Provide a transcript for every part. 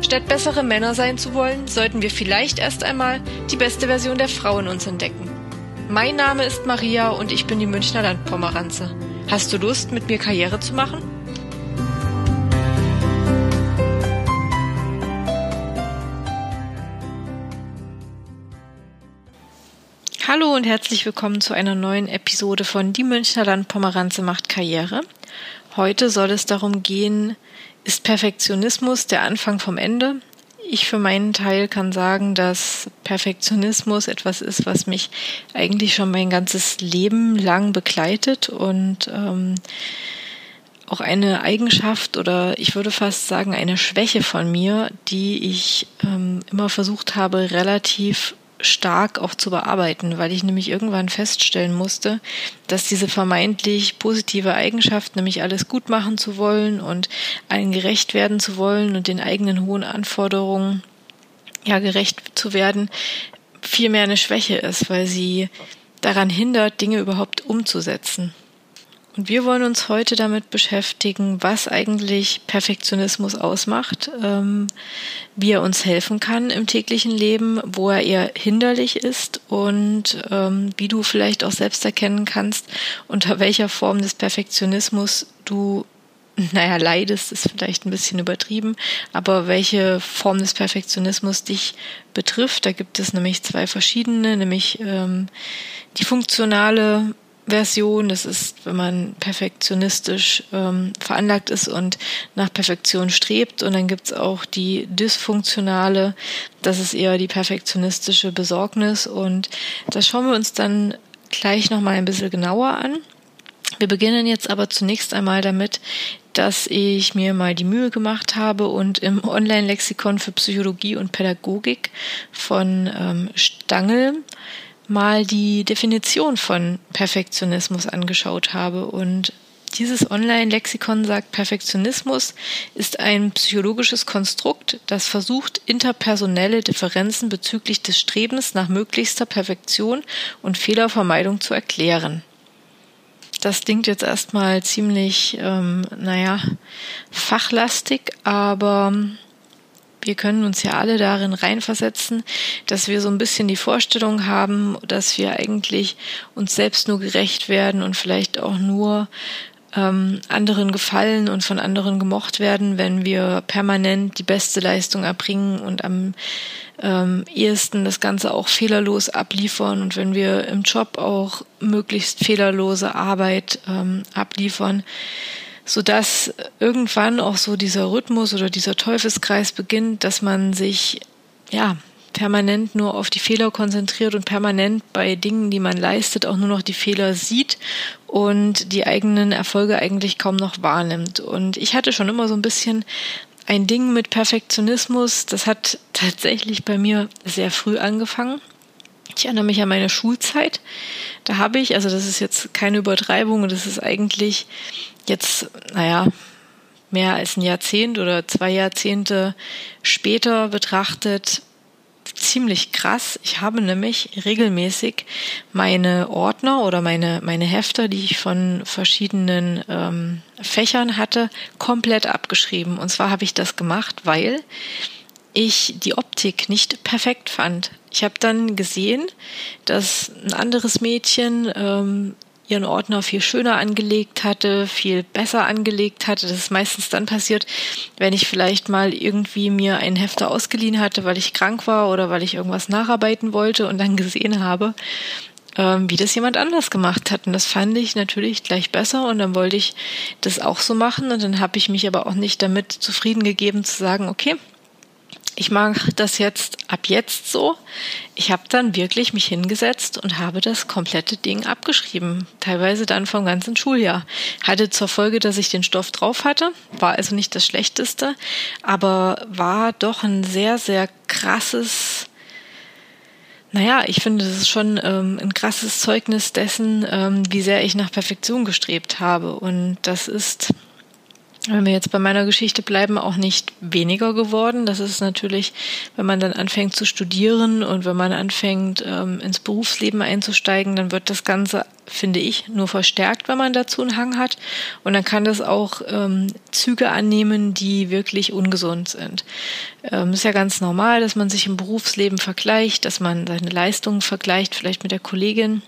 Statt bessere Männer sein zu wollen, sollten wir vielleicht erst einmal die beste Version der Frau in uns entdecken. Mein Name ist Maria und ich bin die Münchner Landpomeranze. Hast du Lust, mit mir Karriere zu machen? Hallo und herzlich willkommen zu einer neuen Episode von Die Münchner Landpomeranze macht Karriere. Heute soll es darum gehen, ist Perfektionismus der Anfang vom Ende? Ich für meinen Teil kann sagen, dass Perfektionismus etwas ist, was mich eigentlich schon mein ganzes Leben lang begleitet und ähm, auch eine Eigenschaft oder ich würde fast sagen eine Schwäche von mir, die ich ähm, immer versucht habe, relativ stark auch zu bearbeiten, weil ich nämlich irgendwann feststellen musste, dass diese vermeintlich positive Eigenschaft, nämlich alles gut machen zu wollen und allen gerecht werden zu wollen und den eigenen hohen Anforderungen ja gerecht zu werden, vielmehr eine Schwäche ist, weil sie daran hindert, Dinge überhaupt umzusetzen. Und wir wollen uns heute damit beschäftigen, was eigentlich Perfektionismus ausmacht, ähm, wie er uns helfen kann im täglichen Leben, wo er eher hinderlich ist und ähm, wie du vielleicht auch selbst erkennen kannst, unter welcher Form des Perfektionismus du naja, leidest ist vielleicht ein bisschen übertrieben, aber welche Form des Perfektionismus dich betrifft, da gibt es nämlich zwei verschiedene, nämlich ähm, die funktionale Version. Das ist, wenn man perfektionistisch ähm, veranlagt ist und nach Perfektion strebt. Und dann gibt's auch die dysfunktionale, das ist eher die perfektionistische Besorgnis. Und das schauen wir uns dann gleich nochmal ein bisschen genauer an. Wir beginnen jetzt aber zunächst einmal damit, dass ich mir mal die Mühe gemacht habe und im Online-Lexikon für Psychologie und Pädagogik von ähm, Stangl mal die Definition von Perfektionismus angeschaut habe und dieses Online-Lexikon sagt, Perfektionismus ist ein psychologisches Konstrukt, das versucht, interpersonelle Differenzen bezüglich des Strebens nach möglichster Perfektion und Fehlervermeidung zu erklären. Das klingt jetzt erstmal ziemlich, ähm, naja, fachlastig, aber wir können uns ja alle darin reinversetzen, dass wir so ein bisschen die Vorstellung haben, dass wir eigentlich uns selbst nur gerecht werden und vielleicht auch nur ähm, anderen gefallen und von anderen gemocht werden, wenn wir permanent die beste Leistung erbringen und am ähm, ehesten das Ganze auch fehlerlos abliefern und wenn wir im Job auch möglichst fehlerlose Arbeit ähm, abliefern so dass irgendwann auch so dieser Rhythmus oder dieser Teufelskreis beginnt, dass man sich ja permanent nur auf die Fehler konzentriert und permanent bei Dingen, die man leistet, auch nur noch die Fehler sieht und die eigenen Erfolge eigentlich kaum noch wahrnimmt. Und ich hatte schon immer so ein bisschen ein Ding mit Perfektionismus. Das hat tatsächlich bei mir sehr früh angefangen. Ich erinnere mich an meine Schulzeit. Da habe ich, also das ist jetzt keine Übertreibung und das ist eigentlich jetzt, naja, mehr als ein Jahrzehnt oder zwei Jahrzehnte später betrachtet, ziemlich krass. Ich habe nämlich regelmäßig meine Ordner oder meine, meine Hefter, die ich von verschiedenen ähm, Fächern hatte, komplett abgeschrieben. Und zwar habe ich das gemacht, weil ich die Optik nicht perfekt fand. Ich habe dann gesehen, dass ein anderes Mädchen ähm, ihren Ordner viel schöner angelegt hatte, viel besser angelegt hatte. Das ist meistens dann passiert, wenn ich vielleicht mal irgendwie mir einen Hefter ausgeliehen hatte, weil ich krank war oder weil ich irgendwas nacharbeiten wollte und dann gesehen habe, ähm, wie das jemand anders gemacht hat. Und das fand ich natürlich gleich besser und dann wollte ich das auch so machen und dann habe ich mich aber auch nicht damit zufrieden gegeben zu sagen, okay, ich mache das jetzt ab jetzt so. Ich habe dann wirklich mich hingesetzt und habe das komplette Ding abgeschrieben, teilweise dann vom ganzen Schuljahr. Hatte zur Folge, dass ich den Stoff drauf hatte, war also nicht das Schlechteste, aber war doch ein sehr, sehr krasses naja, ich finde, das ist schon ähm, ein krasses Zeugnis dessen, ähm, wie sehr ich nach Perfektion gestrebt habe. Und das ist wenn wir jetzt bei meiner Geschichte bleiben, auch nicht weniger geworden. Das ist natürlich, wenn man dann anfängt zu studieren und wenn man anfängt, ähm, ins Berufsleben einzusteigen, dann wird das Ganze, finde ich, nur verstärkt, wenn man dazu einen Hang hat. Und dann kann das auch ähm, Züge annehmen, die wirklich ungesund sind. Ähm, ist ja ganz normal, dass man sich im Berufsleben vergleicht, dass man seine Leistungen vergleicht, vielleicht mit der Kollegin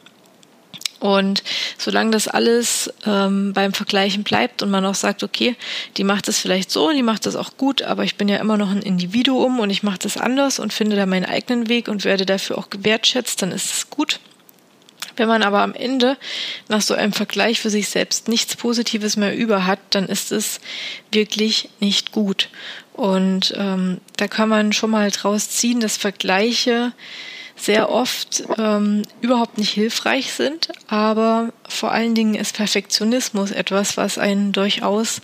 und solange das alles ähm, beim Vergleichen bleibt und man auch sagt, okay, die macht es vielleicht so, die macht das auch gut, aber ich bin ja immer noch ein Individuum und ich mache das anders und finde da meinen eigenen Weg und werde dafür auch gewertschätzt, dann ist es gut. Wenn man aber am Ende nach so einem Vergleich für sich selbst nichts Positives mehr über hat, dann ist es wirklich nicht gut. Und ähm, da kann man schon mal draus ziehen, dass Vergleiche sehr oft ähm, überhaupt nicht hilfreich sind, aber vor allen Dingen ist Perfektionismus etwas, was einen durchaus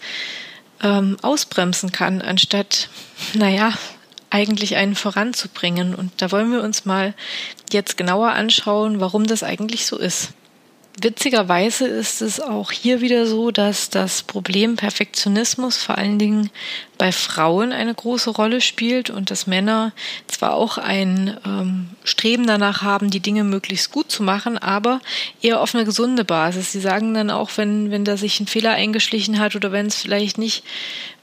ähm, ausbremsen kann, anstatt, naja, eigentlich einen voranzubringen. Und da wollen wir uns mal jetzt genauer anschauen, warum das eigentlich so ist. Witzigerweise ist es auch hier wieder so, dass das Problem Perfektionismus vor allen Dingen bei Frauen eine große Rolle spielt und dass Männer zwar auch ein ähm, Streben danach haben, die Dinge möglichst gut zu machen, aber eher auf eine gesunde Basis. Sie sagen dann auch, wenn, wenn da sich ein Fehler eingeschlichen hat oder wenn es vielleicht nicht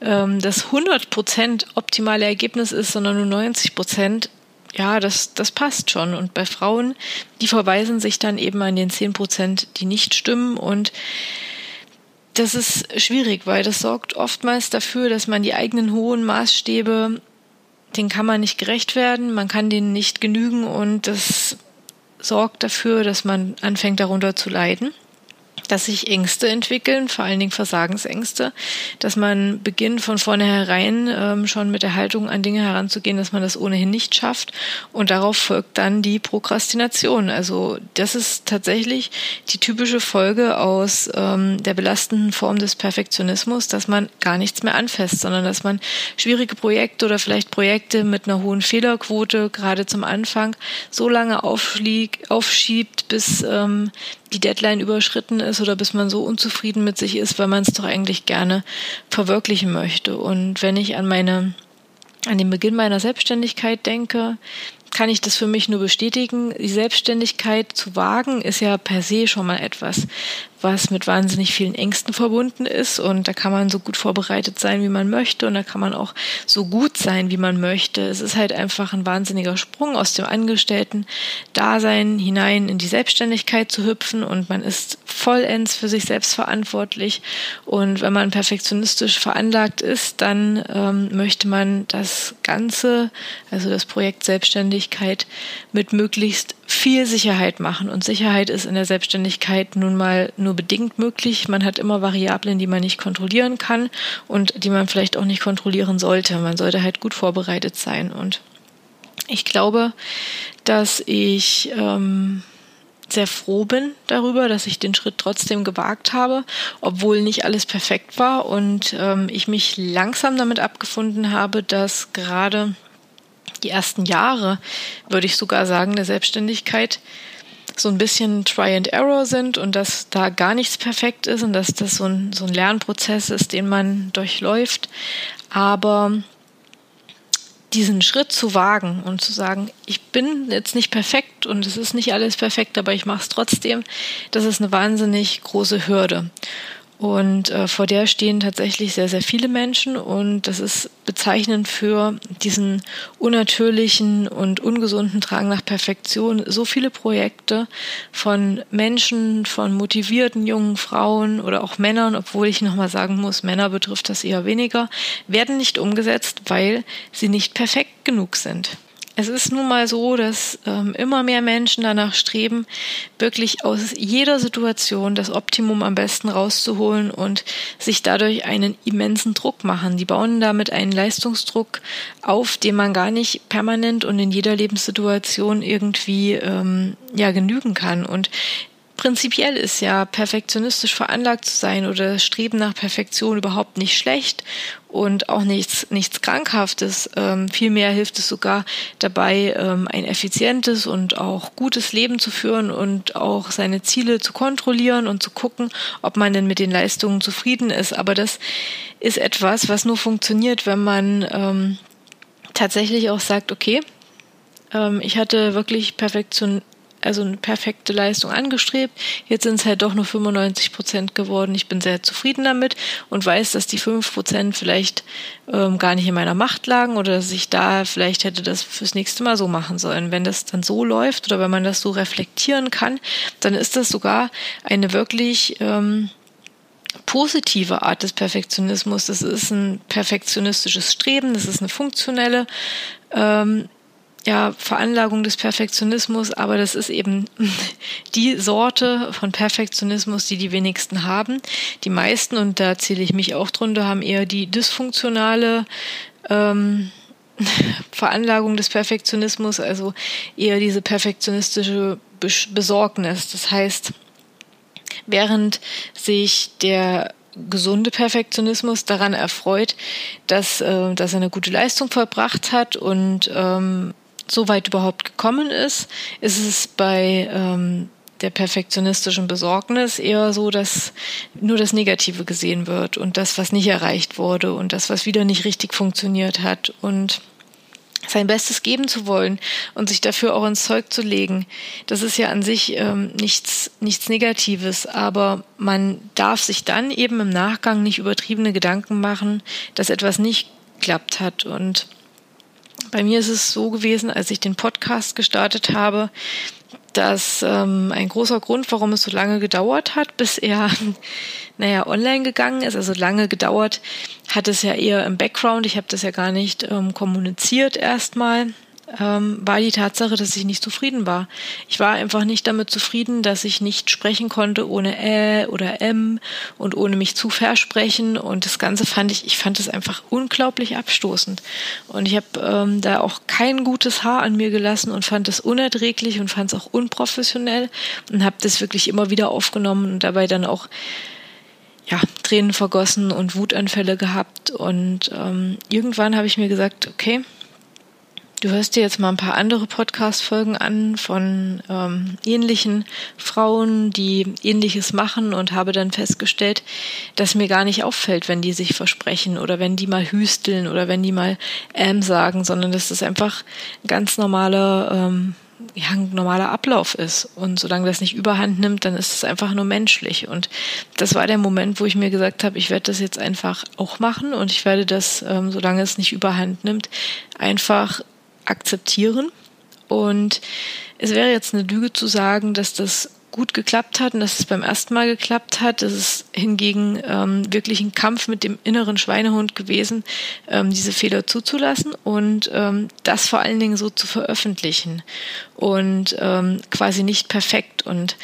ähm, das 100% optimale Ergebnis ist, sondern nur 90 Prozent, ja, das, das passt schon. Und bei Frauen, die verweisen sich dann eben an den zehn Prozent, die nicht stimmen. Und das ist schwierig, weil das sorgt oftmals dafür, dass man die eigenen hohen Maßstäbe, den kann man nicht gerecht werden, man kann denen nicht genügen. Und das sorgt dafür, dass man anfängt darunter zu leiden dass sich Ängste entwickeln, vor allen Dingen Versagensängste, dass man beginnt von vornherein ähm, schon mit der Haltung an Dinge heranzugehen, dass man das ohnehin nicht schafft und darauf folgt dann die Prokrastination. Also das ist tatsächlich die typische Folge aus ähm, der belastenden Form des Perfektionismus, dass man gar nichts mehr anfasst, sondern dass man schwierige Projekte oder vielleicht Projekte mit einer hohen Fehlerquote gerade zum Anfang so lange aufschiebt, bis ähm, die Deadline überschritten ist oder bis man so unzufrieden mit sich ist, weil man es doch eigentlich gerne verwirklichen möchte. Und wenn ich an meine, an den Beginn meiner Selbstständigkeit denke, kann ich das für mich nur bestätigen. Die Selbstständigkeit zu wagen ist ja per se schon mal etwas, was mit wahnsinnig vielen Ängsten verbunden ist. Und da kann man so gut vorbereitet sein, wie man möchte. Und da kann man auch so gut sein, wie man möchte. Es ist halt einfach ein wahnsinniger Sprung aus dem Angestellten-Dasein hinein in die Selbstständigkeit zu hüpfen. Und man ist vollends für sich selbst verantwortlich. Und wenn man perfektionistisch veranlagt ist, dann ähm, möchte man das Ganze, also das Projekt Selbstständigkeit, mit möglichst viel Sicherheit machen. Und Sicherheit ist in der Selbstständigkeit nun mal nur bedingt möglich. Man hat immer Variablen, die man nicht kontrollieren kann und die man vielleicht auch nicht kontrollieren sollte. Man sollte halt gut vorbereitet sein. Und ich glaube, dass ich ähm, sehr froh bin darüber, dass ich den Schritt trotzdem gewagt habe, obwohl nicht alles perfekt war und ähm, ich mich langsam damit abgefunden habe, dass gerade die ersten Jahre, würde ich sogar sagen, der Selbstständigkeit so ein bisschen Try and Error sind und dass da gar nichts perfekt ist und dass das so ein, so ein Lernprozess ist, den man durchläuft. Aber diesen Schritt zu wagen und zu sagen, ich bin jetzt nicht perfekt und es ist nicht alles perfekt, aber ich mache es trotzdem, das ist eine wahnsinnig große Hürde. Und äh, vor der stehen tatsächlich sehr, sehr viele Menschen und das ist bezeichnend für diesen unnatürlichen und ungesunden Drang nach Perfektion. So viele Projekte von Menschen, von motivierten jungen Frauen oder auch Männern, obwohl ich nochmal sagen muss, Männer betrifft das eher weniger, werden nicht umgesetzt, weil sie nicht perfekt genug sind. Es ist nun mal so, dass ähm, immer mehr Menschen danach streben, wirklich aus jeder Situation das Optimum am besten rauszuholen und sich dadurch einen immensen Druck machen. Die bauen damit einen Leistungsdruck auf, den man gar nicht permanent und in jeder Lebenssituation irgendwie ähm, ja genügen kann. Und prinzipiell ist ja perfektionistisch veranlagt zu sein oder Streben nach Perfektion überhaupt nicht schlecht und auch nichts, nichts Krankhaftes. Ähm, vielmehr hilft es sogar dabei, ähm, ein effizientes und auch gutes Leben zu führen und auch seine Ziele zu kontrollieren und zu gucken, ob man denn mit den Leistungen zufrieden ist. Aber das ist etwas, was nur funktioniert, wenn man ähm, tatsächlich auch sagt, okay, ähm, ich hatte wirklich Perfektion, also eine perfekte Leistung angestrebt. Jetzt sind es halt doch nur 95 Prozent geworden. Ich bin sehr zufrieden damit und weiß, dass die 5 Prozent vielleicht ähm, gar nicht in meiner Macht lagen oder dass ich da vielleicht hätte das fürs nächste Mal so machen sollen. Wenn das dann so läuft oder wenn man das so reflektieren kann, dann ist das sogar eine wirklich ähm, positive Art des Perfektionismus. Das ist ein perfektionistisches Streben, das ist eine funktionelle ähm, ja, Veranlagung des Perfektionismus, aber das ist eben die Sorte von Perfektionismus, die die wenigsten haben. Die meisten, und da zähle ich mich auch drunter, haben eher die dysfunktionale ähm, Veranlagung des Perfektionismus, also eher diese perfektionistische Besorgnis. Das heißt, während sich der gesunde Perfektionismus daran erfreut, dass, äh, dass er eine gute Leistung verbracht hat und ähm, so weit überhaupt gekommen ist, ist es bei ähm, der perfektionistischen Besorgnis eher so, dass nur das Negative gesehen wird und das, was nicht erreicht wurde und das, was wieder nicht richtig funktioniert hat. Und sein Bestes geben zu wollen und sich dafür auch ins Zeug zu legen, das ist ja an sich ähm, nichts, nichts Negatives, aber man darf sich dann eben im Nachgang nicht übertriebene Gedanken machen, dass etwas nicht geklappt hat. Und bei mir ist es so gewesen, als ich den Podcast gestartet habe, dass ähm, ein großer Grund, warum es so lange gedauert hat, bis er, naja, online gegangen ist, also lange gedauert, hat es ja eher im Background. Ich habe das ja gar nicht ähm, kommuniziert erstmal ähm, war die Tatsache, dass ich nicht zufrieden war. Ich war einfach nicht damit zufrieden, dass ich nicht sprechen konnte ohne Ä oder M und ohne mich zu versprechen. Und das Ganze fand ich, ich fand es einfach unglaublich abstoßend. Und ich habe ähm, da auch kein gutes Haar an mir gelassen und fand es unerträglich und fand es auch unprofessionell und habe das wirklich immer wieder aufgenommen und dabei dann auch ja, Tränen vergossen und Wutanfälle gehabt. Und ähm, irgendwann habe ich mir gesagt, okay, Du hörst dir jetzt mal ein paar andere Podcast-Folgen an von ähm, ähnlichen Frauen, die ähnliches machen und habe dann festgestellt, dass mir gar nicht auffällt, wenn die sich versprechen oder wenn die mal hüsteln oder wenn die mal ähm sagen, sondern dass das einfach ein ganz normaler, ähm, ja, ein normaler Ablauf ist. Und solange das nicht überhand nimmt, dann ist es einfach nur menschlich. Und das war der Moment, wo ich mir gesagt habe, ich werde das jetzt einfach auch machen und ich werde das, ähm, solange es nicht überhand nimmt, einfach akzeptieren. Und es wäre jetzt eine Lüge zu sagen, dass das gut geklappt hat und dass es beim ersten Mal geklappt hat. Es ist hingegen ähm, wirklich ein Kampf mit dem inneren Schweinehund gewesen, ähm, diese Fehler zuzulassen und ähm, das vor allen Dingen so zu veröffentlichen und ähm, quasi nicht perfekt. Und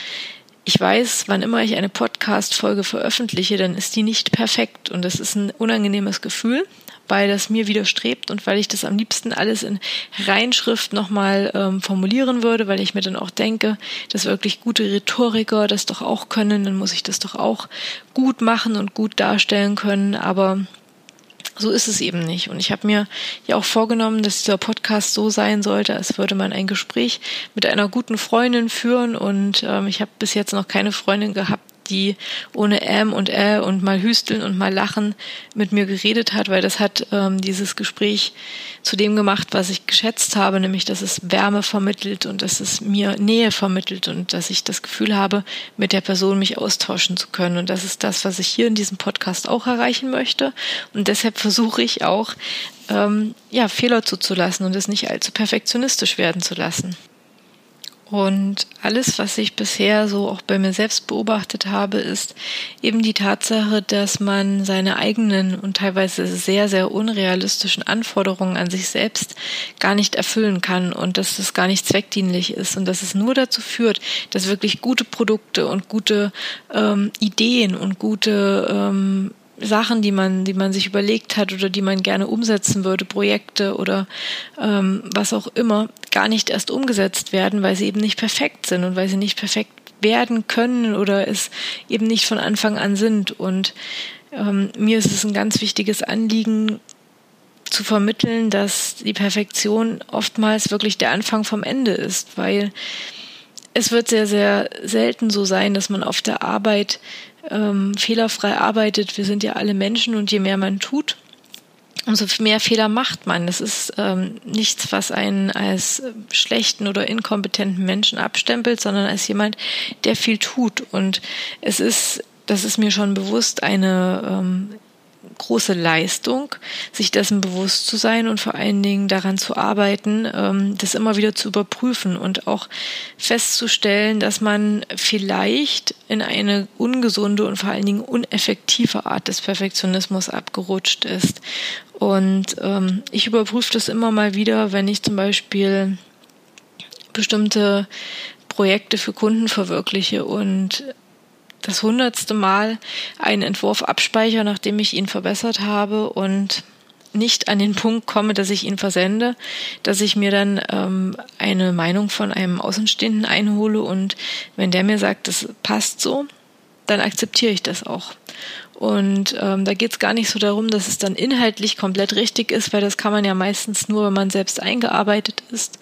ich weiß, wann immer ich eine Podcast-Folge veröffentliche, dann ist die nicht perfekt und das ist ein unangenehmes Gefühl weil das mir widerstrebt und weil ich das am liebsten alles in Reinschrift nochmal ähm, formulieren würde, weil ich mir dann auch denke, dass wirklich gute Rhetoriker das doch auch können, dann muss ich das doch auch gut machen und gut darstellen können, aber so ist es eben nicht. Und ich habe mir ja auch vorgenommen, dass dieser Podcast so sein sollte, als würde man ein Gespräch mit einer guten Freundin führen. Und ähm, ich habe bis jetzt noch keine Freundin gehabt, die ohne M und Ä und mal hüsteln und mal lachen mit mir geredet hat, weil das hat ähm, dieses Gespräch zu dem gemacht, was ich geschätzt habe, nämlich dass es Wärme vermittelt und dass es mir Nähe vermittelt und dass ich das Gefühl habe, mit der Person mich austauschen zu können. Und das ist das, was ich hier in diesem Podcast auch erreichen möchte. Und deshalb versuche ich auch, ähm, ja, Fehler zuzulassen und es nicht allzu perfektionistisch werden zu lassen. Und alles, was ich bisher so auch bei mir selbst beobachtet habe, ist eben die Tatsache, dass man seine eigenen und teilweise sehr, sehr unrealistischen Anforderungen an sich selbst gar nicht erfüllen kann und dass das gar nicht zweckdienlich ist und dass es nur dazu führt, dass wirklich gute Produkte und gute ähm, Ideen und gute ähm, Sachen, die man, die man sich überlegt hat oder die man gerne umsetzen würde, Projekte oder ähm, was auch immer, gar nicht erst umgesetzt werden, weil sie eben nicht perfekt sind und weil sie nicht perfekt werden können oder es eben nicht von Anfang an sind. Und ähm, mir ist es ein ganz wichtiges Anliegen, zu vermitteln, dass die Perfektion oftmals wirklich der Anfang vom Ende ist, weil es wird sehr, sehr selten so sein, dass man auf der Arbeit ähm, fehlerfrei arbeitet. Wir sind ja alle Menschen und je mehr man tut, umso mehr Fehler macht man. Das ist ähm, nichts, was einen als schlechten oder inkompetenten Menschen abstempelt, sondern als jemand, der viel tut. Und es ist, das ist mir schon bewusst, eine ähm, große Leistung, sich dessen bewusst zu sein und vor allen Dingen daran zu arbeiten, ähm, das immer wieder zu überprüfen und auch festzustellen, dass man vielleicht in eine ungesunde und vor allen Dingen uneffektive Art des Perfektionismus abgerutscht ist. Und ähm, ich überprüfe das immer mal wieder, wenn ich zum Beispiel bestimmte Projekte für Kunden verwirkliche und das hundertste Mal einen Entwurf abspeichere, nachdem ich ihn verbessert habe und nicht an den Punkt komme, dass ich ihn versende, dass ich mir dann ähm, eine Meinung von einem Außenstehenden einhole und wenn der mir sagt, das passt so, dann akzeptiere ich das auch. Und ähm, da geht es gar nicht so darum, dass es dann inhaltlich komplett richtig ist, weil das kann man ja meistens nur, wenn man selbst eingearbeitet ist,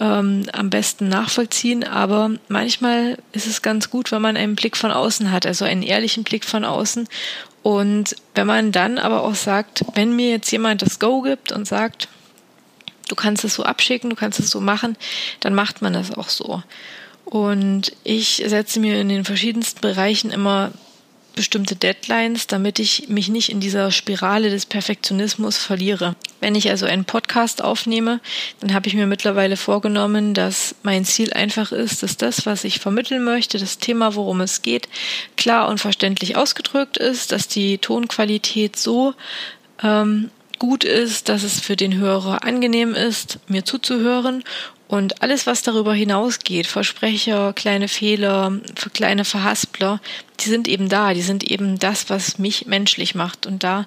ähm, am besten nachvollziehen. Aber manchmal ist es ganz gut, wenn man einen Blick von außen hat, also einen ehrlichen Blick von außen. Und wenn man dann aber auch sagt, wenn mir jetzt jemand das Go gibt und sagt, du kannst es so abschicken, du kannst es so machen, dann macht man das auch so. Und ich setze mir in den verschiedensten Bereichen immer bestimmte Deadlines, damit ich mich nicht in dieser Spirale des Perfektionismus verliere. Wenn ich also einen Podcast aufnehme, dann habe ich mir mittlerweile vorgenommen, dass mein Ziel einfach ist, dass das, was ich vermitteln möchte, das Thema, worum es geht, klar und verständlich ausgedrückt ist, dass die Tonqualität so ähm, gut ist, dass es für den Hörer angenehm ist, mir zuzuhören und alles, was darüber hinausgeht, Versprecher, kleine Fehler, kleine Verhaspler, die sind eben da. Die sind eben das, was mich menschlich macht. Und da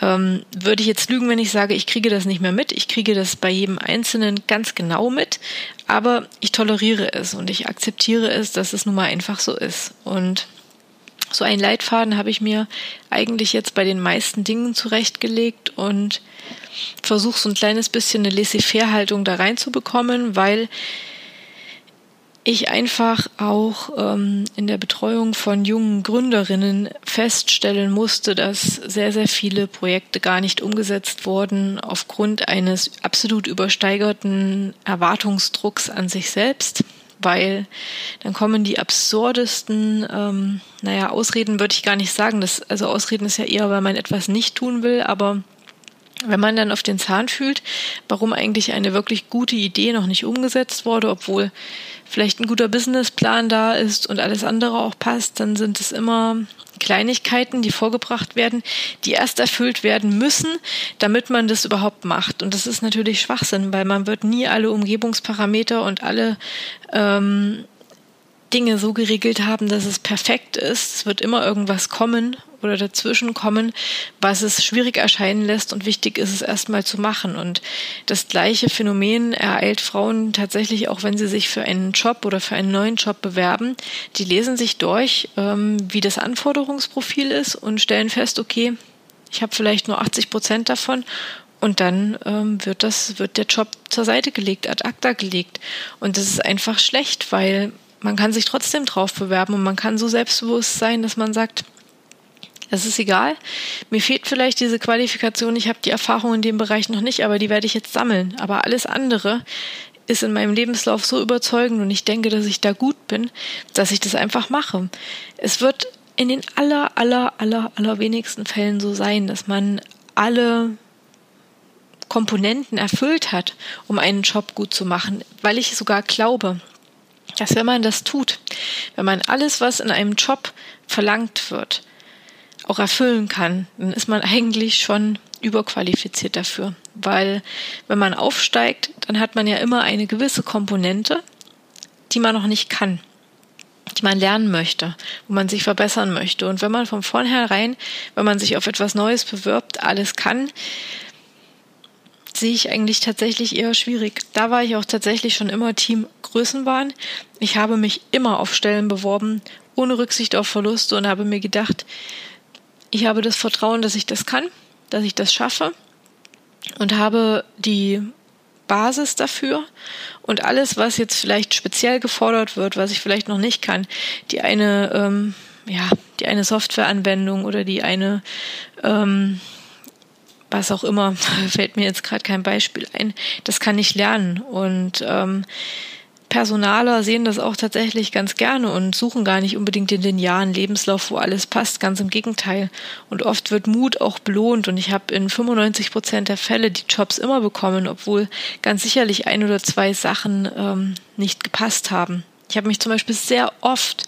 ähm, würde ich jetzt lügen, wenn ich sage, ich kriege das nicht mehr mit. Ich kriege das bei jedem Einzelnen ganz genau mit. Aber ich toleriere es und ich akzeptiere es, dass es nun mal einfach so ist. Und so einen Leitfaden habe ich mir eigentlich jetzt bei den meisten Dingen zurechtgelegt und versuche so ein kleines bisschen eine Laissez-faire-Haltung da reinzubekommen, weil ich einfach auch ähm, in der Betreuung von jungen Gründerinnen feststellen musste, dass sehr, sehr viele Projekte gar nicht umgesetzt wurden aufgrund eines absolut übersteigerten Erwartungsdrucks an sich selbst weil dann kommen die absurdesten, ähm, naja, Ausreden würde ich gar nicht sagen. Das, also Ausreden ist ja eher, weil man etwas nicht tun will, aber wenn man dann auf den Zahn fühlt, warum eigentlich eine wirklich gute Idee noch nicht umgesetzt wurde, obwohl vielleicht ein guter Businessplan da ist und alles andere auch passt, dann sind es immer Kleinigkeiten, die vorgebracht werden, die erst erfüllt werden müssen, damit man das überhaupt macht. Und das ist natürlich Schwachsinn, weil man wird nie alle Umgebungsparameter und alle ähm, Dinge so geregelt haben, dass es perfekt ist. Es wird immer irgendwas kommen oder dazwischen kommen, was es schwierig erscheinen lässt und wichtig ist es erstmal zu machen. Und das gleiche Phänomen ereilt Frauen tatsächlich auch, wenn sie sich für einen Job oder für einen neuen Job bewerben. Die lesen sich durch, ähm, wie das Anforderungsprofil ist und stellen fest, okay, ich habe vielleicht nur 80 Prozent davon und dann ähm, wird das, wird der Job zur Seite gelegt, ad acta gelegt. Und das ist einfach schlecht, weil man kann sich trotzdem drauf bewerben und man kann so selbstbewusst sein, dass man sagt, es ist egal. Mir fehlt vielleicht diese Qualifikation. Ich habe die Erfahrung in dem Bereich noch nicht, aber die werde ich jetzt sammeln. Aber alles andere ist in meinem Lebenslauf so überzeugend und ich denke, dass ich da gut bin, dass ich das einfach mache. Es wird in den aller, aller, aller, aller wenigsten Fällen so sein, dass man alle Komponenten erfüllt hat, um einen Job gut zu machen, weil ich sogar glaube, dass wenn man das tut, wenn man alles, was in einem Job verlangt wird, auch erfüllen kann, dann ist man eigentlich schon überqualifiziert dafür. Weil wenn man aufsteigt, dann hat man ja immer eine gewisse Komponente, die man noch nicht kann, die man lernen möchte, wo man sich verbessern möchte. Und wenn man von vornherein, wenn man sich auf etwas Neues bewirbt, alles kann, sehe ich eigentlich tatsächlich eher schwierig. Da war ich auch tatsächlich schon immer Team Größenwahn. Ich habe mich immer auf Stellen beworben, ohne Rücksicht auf Verluste und habe mir gedacht, ich habe das Vertrauen, dass ich das kann, dass ich das schaffe und habe die Basis dafür und alles, was jetzt vielleicht speziell gefordert wird, was ich vielleicht noch nicht kann, die eine, ähm, ja, die eine Softwareanwendung oder die eine, ähm, was auch immer, fällt mir jetzt gerade kein Beispiel ein, das kann ich lernen und ähm, Personaler sehen das auch tatsächlich ganz gerne und suchen gar nicht unbedingt in den Jahren Lebenslauf, wo alles passt. Ganz im Gegenteil. Und oft wird Mut auch belohnt. Und ich habe in 95 Prozent der Fälle die Jobs immer bekommen, obwohl ganz sicherlich ein oder zwei Sachen ähm, nicht gepasst haben. Ich habe mich zum Beispiel sehr oft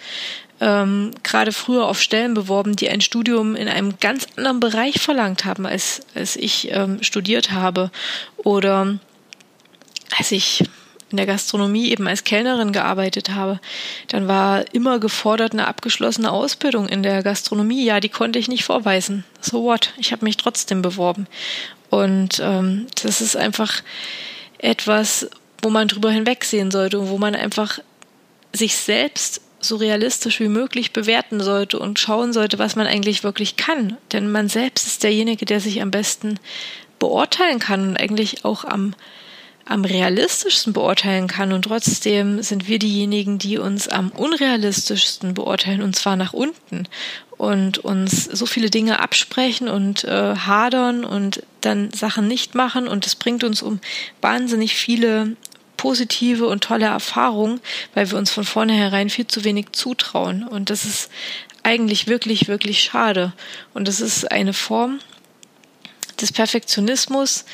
ähm, gerade früher auf Stellen beworben, die ein Studium in einem ganz anderen Bereich verlangt haben, als, als ich ähm, studiert habe. Oder als ich in der Gastronomie eben als Kellnerin gearbeitet habe, dann war immer gefordert eine abgeschlossene Ausbildung in der Gastronomie. Ja, die konnte ich nicht vorweisen. So what? Ich habe mich trotzdem beworben. Und ähm, das ist einfach etwas, wo man drüber hinwegsehen sollte und wo man einfach sich selbst so realistisch wie möglich bewerten sollte und schauen sollte, was man eigentlich wirklich kann. Denn man selbst ist derjenige, der sich am besten beurteilen kann und eigentlich auch am am realistischsten beurteilen kann und trotzdem sind wir diejenigen, die uns am unrealistischsten beurteilen und zwar nach unten und uns so viele Dinge absprechen und äh, hadern und dann Sachen nicht machen und es bringt uns um wahnsinnig viele positive und tolle Erfahrungen, weil wir uns von vornherein viel zu wenig zutrauen und das ist eigentlich wirklich, wirklich schade und das ist eine Form des Perfektionismus,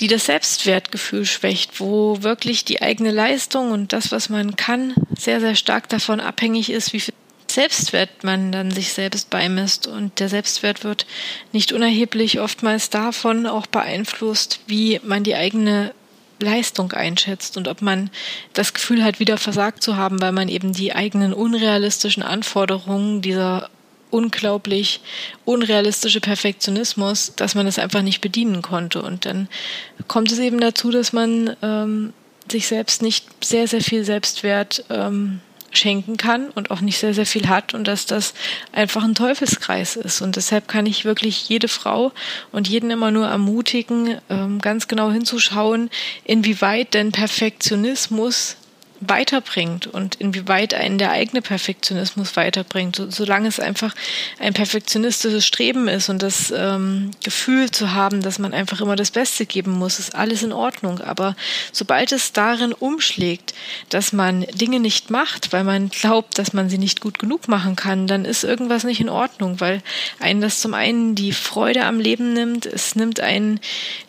die das Selbstwertgefühl schwächt, wo wirklich die eigene Leistung und das, was man kann, sehr, sehr stark davon abhängig ist, wie viel Selbstwert man dann sich selbst beimisst. Und der Selbstwert wird nicht unerheblich oftmals davon auch beeinflusst, wie man die eigene Leistung einschätzt und ob man das Gefühl hat, wieder versagt zu haben, weil man eben die eigenen unrealistischen Anforderungen dieser unglaublich unrealistische Perfektionismus, dass man das einfach nicht bedienen konnte. Und dann kommt es eben dazu, dass man ähm, sich selbst nicht sehr, sehr viel Selbstwert ähm, schenken kann und auch nicht sehr, sehr viel hat und dass das einfach ein Teufelskreis ist. Und deshalb kann ich wirklich jede Frau und jeden immer nur ermutigen, ähm, ganz genau hinzuschauen, inwieweit denn Perfektionismus weiterbringt und inwieweit einen der eigene Perfektionismus weiterbringt. So, solange es einfach ein perfektionistisches Streben ist und das ähm, Gefühl zu haben, dass man einfach immer das Beste geben muss, ist alles in Ordnung. Aber sobald es darin umschlägt, dass man Dinge nicht macht, weil man glaubt, dass man sie nicht gut genug machen kann, dann ist irgendwas nicht in Ordnung, weil einen das zum einen die Freude am Leben nimmt, es nimmt einen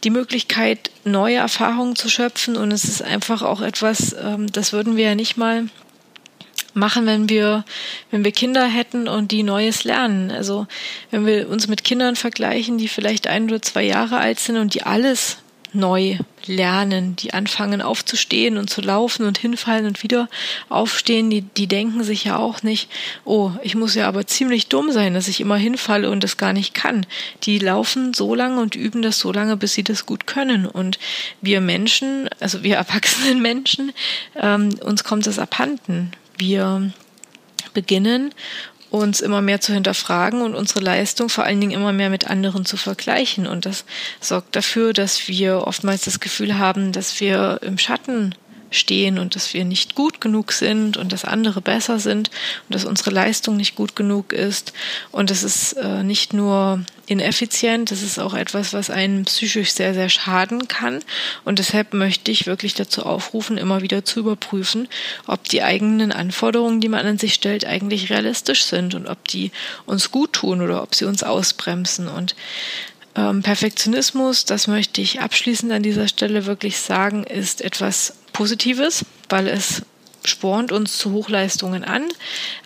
die Möglichkeit, neue Erfahrungen zu schöpfen und es ist einfach auch etwas, ähm, das würden wir ja nicht mal machen, wenn wir, wenn wir Kinder hätten und die Neues lernen. Also wenn wir uns mit Kindern vergleichen, die vielleicht ein oder zwei Jahre alt sind und die alles neu lernen, die anfangen aufzustehen und zu laufen und hinfallen und wieder aufstehen, die, die denken sich ja auch nicht, oh, ich muss ja aber ziemlich dumm sein, dass ich immer hinfalle und das gar nicht kann. Die laufen so lange und üben das so lange, bis sie das gut können. Und wir Menschen, also wir erwachsenen Menschen, ähm, uns kommt das abhanden. Wir beginnen uns immer mehr zu hinterfragen und unsere Leistung vor allen Dingen immer mehr mit anderen zu vergleichen. Und das sorgt dafür, dass wir oftmals das Gefühl haben, dass wir im Schatten stehen und dass wir nicht gut genug sind und dass andere besser sind und dass unsere Leistung nicht gut genug ist. Und es ist äh, nicht nur ineffizient, es ist auch etwas, was einen psychisch sehr, sehr schaden kann. Und deshalb möchte ich wirklich dazu aufrufen, immer wieder zu überprüfen, ob die eigenen Anforderungen, die man an sich stellt, eigentlich realistisch sind und ob die uns gut tun oder ob sie uns ausbremsen. Und ähm, Perfektionismus, das möchte ich abschließend an dieser Stelle wirklich sagen, ist etwas Positives, weil es spornt uns zu Hochleistungen an.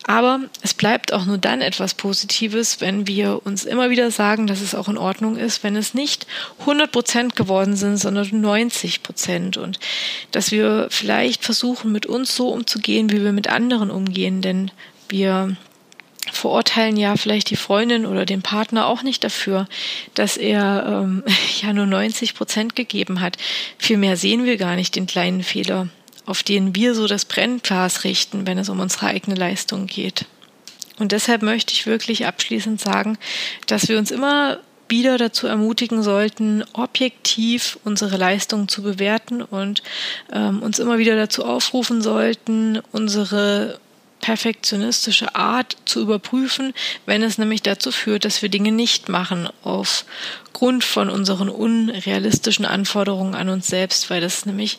Aber es bleibt auch nur dann etwas Positives, wenn wir uns immer wieder sagen, dass es auch in Ordnung ist, wenn es nicht 100 Prozent geworden sind, sondern 90 Prozent. Und dass wir vielleicht versuchen, mit uns so umzugehen, wie wir mit anderen umgehen. Denn wir verurteilen ja vielleicht die Freundin oder den Partner auch nicht dafür, dass er ähm, ja nur 90 Prozent gegeben hat. Vielmehr sehen wir gar nicht den kleinen Fehler, auf den wir so das Brennglas richten, wenn es um unsere eigene Leistung geht. Und deshalb möchte ich wirklich abschließend sagen, dass wir uns immer wieder dazu ermutigen sollten, objektiv unsere Leistung zu bewerten und ähm, uns immer wieder dazu aufrufen sollten, unsere perfektionistische Art zu überprüfen, wenn es nämlich dazu führt, dass wir Dinge nicht machen aufgrund von unseren unrealistischen Anforderungen an uns selbst, weil das nämlich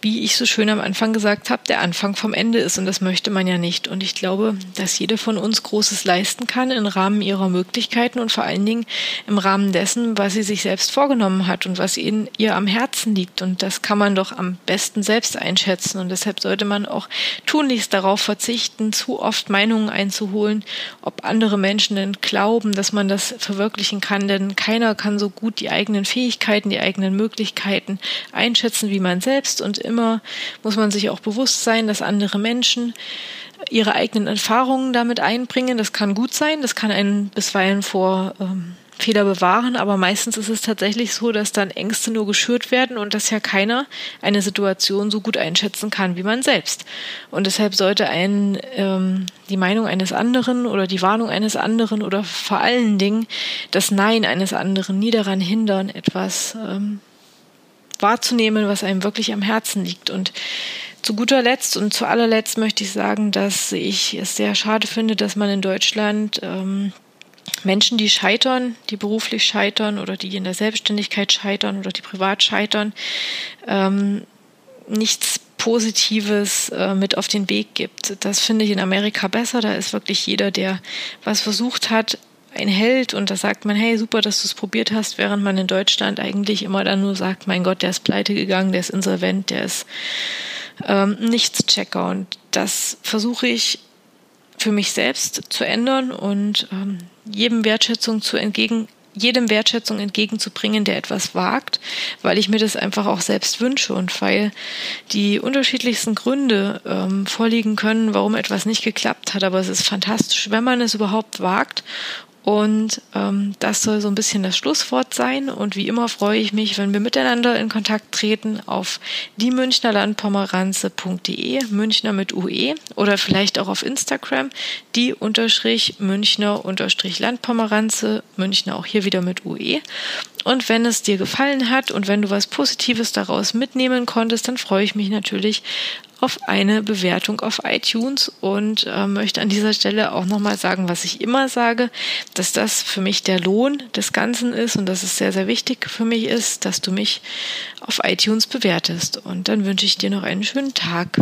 wie ich so schön am Anfang gesagt habe, der Anfang vom Ende ist und das möchte man ja nicht. Und ich glaube, dass jede von uns Großes leisten kann im Rahmen ihrer Möglichkeiten und vor allen Dingen im Rahmen dessen, was sie sich selbst vorgenommen hat und was ihnen ihr am Herzen liegt. Und das kann man doch am besten selbst einschätzen. Und deshalb sollte man auch tunlichst darauf verzichten, zu oft Meinungen einzuholen, ob andere Menschen denn glauben, dass man das verwirklichen kann. Denn keiner kann so gut die eigenen Fähigkeiten, die eigenen Möglichkeiten einschätzen wie man selbst. Und immer muss man sich auch bewusst sein, dass andere Menschen ihre eigenen Erfahrungen damit einbringen. Das kann gut sein, das kann einen bisweilen vor ähm, Fehler bewahren, aber meistens ist es tatsächlich so, dass dann Ängste nur geschürt werden und dass ja keiner eine Situation so gut einschätzen kann wie man selbst. Und deshalb sollte einen ähm, die Meinung eines anderen oder die Warnung eines anderen oder vor allen Dingen das Nein eines anderen nie daran hindern, etwas ähm, wahrzunehmen, was einem wirklich am Herzen liegt. Und zu guter Letzt und zu allerletzt möchte ich sagen, dass ich es sehr schade finde, dass man in Deutschland ähm, Menschen, die scheitern, die beruflich scheitern oder die in der Selbstständigkeit scheitern oder die privat scheitern, ähm, nichts Positives äh, mit auf den Weg gibt. Das finde ich in Amerika besser. Da ist wirklich jeder, der was versucht hat, ein Held und da sagt man, hey, super, dass du es probiert hast, während man in Deutschland eigentlich immer dann nur sagt, mein Gott, der ist pleite gegangen, der ist insolvent, der ist ähm, Nichtschecker. Und das versuche ich für mich selbst zu ändern und ähm, jedem Wertschätzung zu entgegen jedem Wertschätzung entgegenzubringen, der etwas wagt, weil ich mir das einfach auch selbst wünsche und weil die unterschiedlichsten Gründe ähm, vorliegen können, warum etwas nicht geklappt hat. Aber es ist fantastisch, wenn man es überhaupt wagt und ähm, das soll so ein bisschen das Schlusswort sein. Und wie immer freue ich mich, wenn wir miteinander in Kontakt treten auf die Münchnerlandpomeranze.de, Münchner mit UE oder vielleicht auch auf Instagram, die unterstrich Münchner unterstrich Landpomeranze, Münchner auch hier wieder mit UE. Und wenn es dir gefallen hat und wenn du was Positives daraus mitnehmen konntest, dann freue ich mich natürlich auf eine Bewertung auf iTunes und äh, möchte an dieser Stelle auch nochmal sagen, was ich immer sage, dass das für mich der Lohn des Ganzen ist und dass es sehr, sehr wichtig für mich ist, dass du mich auf iTunes bewertest. Und dann wünsche ich dir noch einen schönen Tag.